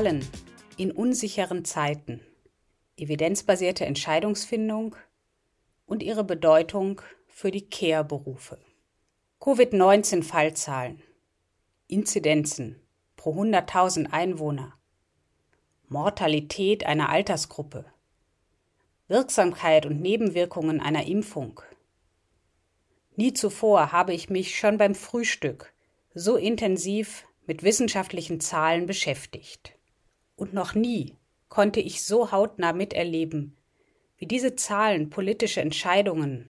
Zahlen in unsicheren Zeiten, evidenzbasierte Entscheidungsfindung und ihre Bedeutung für die Care-Berufe. Covid-19-Fallzahlen, Inzidenzen pro 100.000 Einwohner, Mortalität einer Altersgruppe, Wirksamkeit und Nebenwirkungen einer Impfung. Nie zuvor habe ich mich schon beim Frühstück so intensiv mit wissenschaftlichen Zahlen beschäftigt. Und noch nie konnte ich so hautnah miterleben, wie diese Zahlen politische Entscheidungen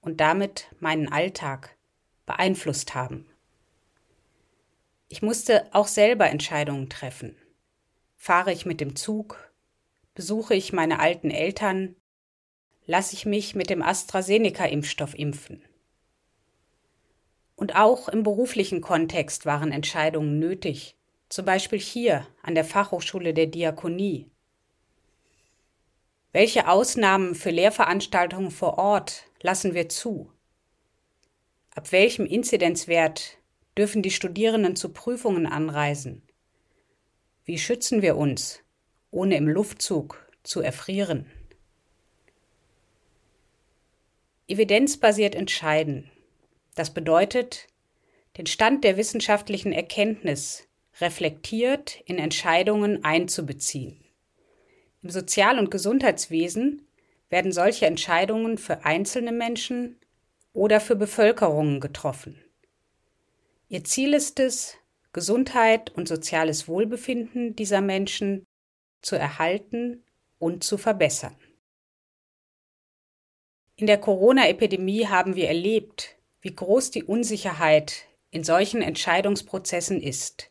und damit meinen Alltag beeinflusst haben. Ich musste auch selber Entscheidungen treffen. Fahre ich mit dem Zug? Besuche ich meine alten Eltern? Lasse ich mich mit dem AstraZeneca-Impfstoff impfen? Und auch im beruflichen Kontext waren Entscheidungen nötig, zum Beispiel hier an der Fachhochschule der Diakonie. Welche Ausnahmen für Lehrveranstaltungen vor Ort lassen wir zu? Ab welchem Inzidenzwert dürfen die Studierenden zu Prüfungen anreisen? Wie schützen wir uns, ohne im Luftzug zu erfrieren? Evidenzbasiert entscheiden das bedeutet, den Stand der wissenschaftlichen Erkenntnis reflektiert in Entscheidungen einzubeziehen. Im Sozial- und Gesundheitswesen werden solche Entscheidungen für einzelne Menschen oder für Bevölkerungen getroffen. Ihr Ziel ist es, Gesundheit und soziales Wohlbefinden dieser Menschen zu erhalten und zu verbessern. In der Corona-Epidemie haben wir erlebt, wie groß die Unsicherheit in solchen Entscheidungsprozessen ist.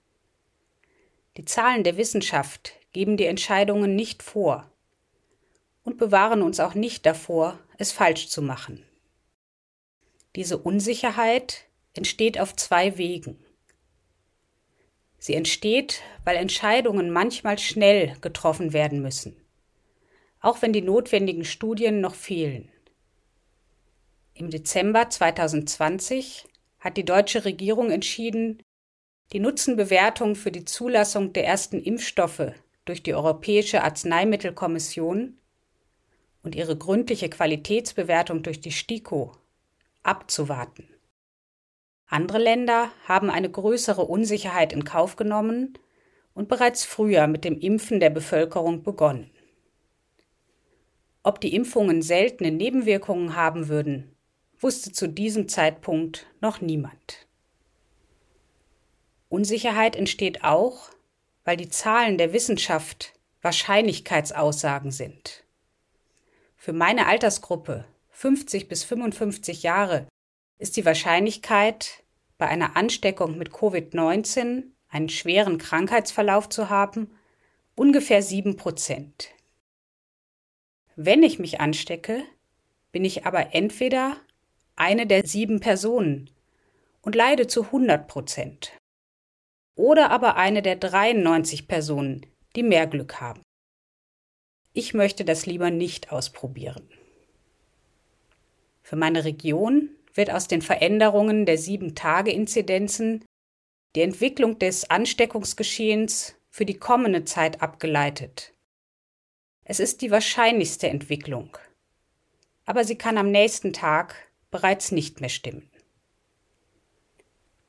Die Zahlen der Wissenschaft geben die Entscheidungen nicht vor und bewahren uns auch nicht davor, es falsch zu machen. Diese Unsicherheit entsteht auf zwei Wegen. Sie entsteht, weil Entscheidungen manchmal schnell getroffen werden müssen, auch wenn die notwendigen Studien noch fehlen. Im Dezember 2020 hat die deutsche Regierung entschieden, die Nutzenbewertung für die Zulassung der ersten Impfstoffe durch die Europäische Arzneimittelkommission und ihre gründliche Qualitätsbewertung durch die STIKO abzuwarten. Andere Länder haben eine größere Unsicherheit in Kauf genommen und bereits früher mit dem Impfen der Bevölkerung begonnen. Ob die Impfungen seltene Nebenwirkungen haben würden, wusste zu diesem Zeitpunkt noch niemand. Unsicherheit entsteht auch, weil die Zahlen der Wissenschaft Wahrscheinlichkeitsaussagen sind. Für meine Altersgruppe 50 bis 55 Jahre ist die Wahrscheinlichkeit, bei einer Ansteckung mit Covid-19 einen schweren Krankheitsverlauf zu haben, ungefähr 7 Prozent. Wenn ich mich anstecke, bin ich aber entweder eine der sieben Personen und leide zu 100 Prozent. Oder aber eine der 93 Personen, die mehr Glück haben. Ich möchte das lieber nicht ausprobieren. Für meine Region wird aus den Veränderungen der Sieben-Tage-Inzidenzen die Entwicklung des Ansteckungsgeschehens für die kommende Zeit abgeleitet. Es ist die wahrscheinlichste Entwicklung. Aber sie kann am nächsten Tag bereits nicht mehr stimmen.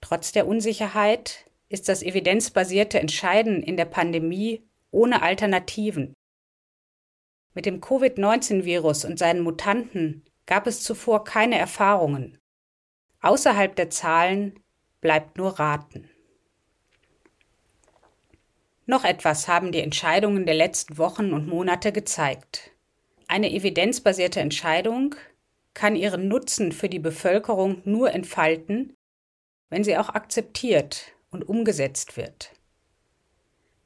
Trotz der Unsicherheit ist das evidenzbasierte Entscheiden in der Pandemie ohne Alternativen. Mit dem Covid-19-Virus und seinen Mutanten gab es zuvor keine Erfahrungen. Außerhalb der Zahlen bleibt nur Raten. Noch etwas haben die Entscheidungen der letzten Wochen und Monate gezeigt. Eine evidenzbasierte Entscheidung kann ihren Nutzen für die Bevölkerung nur entfalten, wenn sie auch akzeptiert und umgesetzt wird.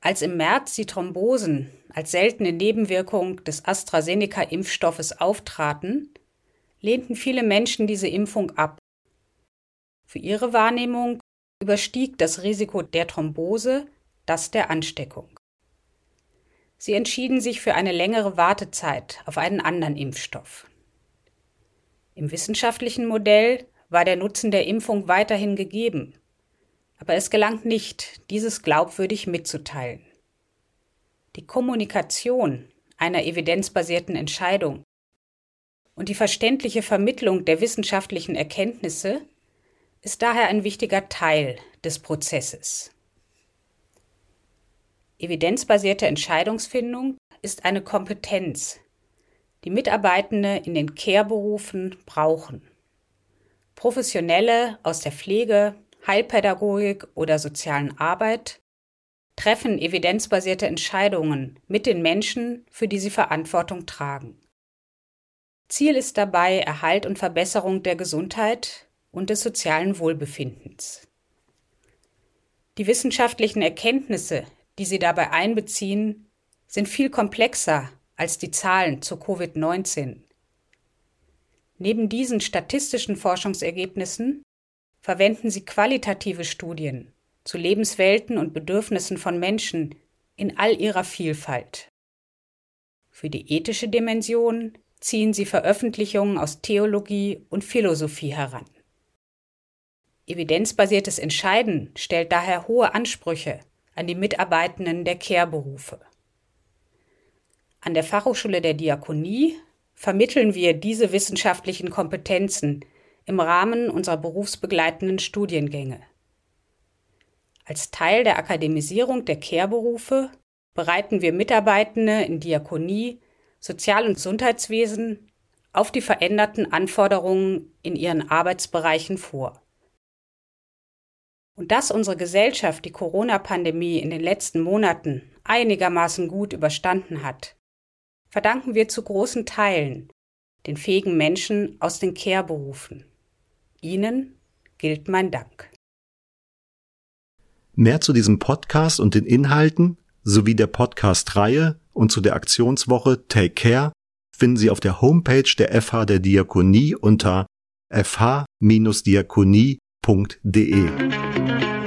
Als im März die Thrombosen als seltene Nebenwirkung des AstraZeneca-Impfstoffes auftraten, lehnten viele Menschen diese Impfung ab. Für ihre Wahrnehmung überstieg das Risiko der Thrombose das der Ansteckung. Sie entschieden sich für eine längere Wartezeit auf einen anderen Impfstoff. Im wissenschaftlichen Modell war der Nutzen der Impfung weiterhin gegeben, aber es gelangt nicht, dieses glaubwürdig mitzuteilen. Die Kommunikation einer evidenzbasierten Entscheidung und die verständliche Vermittlung der wissenschaftlichen Erkenntnisse ist daher ein wichtiger Teil des Prozesses. Evidenzbasierte Entscheidungsfindung ist eine Kompetenz, die Mitarbeitende in den Care-Berufen brauchen. Professionelle aus der Pflege, Heilpädagogik oder sozialen Arbeit treffen evidenzbasierte Entscheidungen mit den Menschen, für die sie Verantwortung tragen. Ziel ist dabei Erhalt und Verbesserung der Gesundheit und des sozialen Wohlbefindens. Die wissenschaftlichen Erkenntnisse, die sie dabei einbeziehen, sind viel komplexer als die Zahlen zu Covid-19. Neben diesen statistischen Forschungsergebnissen verwenden sie qualitative Studien zu Lebenswelten und Bedürfnissen von Menschen in all ihrer Vielfalt. Für die ethische Dimension ziehen sie Veröffentlichungen aus Theologie und Philosophie heran. Evidenzbasiertes Entscheiden stellt daher hohe Ansprüche an die Mitarbeitenden der Care-Berufe. An der Fachhochschule der Diakonie vermitteln wir diese wissenschaftlichen Kompetenzen im Rahmen unserer berufsbegleitenden Studiengänge. Als Teil der Akademisierung der Care-Berufe bereiten wir Mitarbeitende in Diakonie, Sozial- und Gesundheitswesen auf die veränderten Anforderungen in ihren Arbeitsbereichen vor. Und dass unsere Gesellschaft die Corona-Pandemie in den letzten Monaten einigermaßen gut überstanden hat, verdanken wir zu großen Teilen den fähigen Menschen aus den Care-Berufen. Ihnen gilt mein Dank. Mehr zu diesem Podcast und den Inhalten sowie der Podcast-Reihe und zu der Aktionswoche Take Care finden Sie auf der Homepage der FH der Diakonie unter fh-diakonie.de.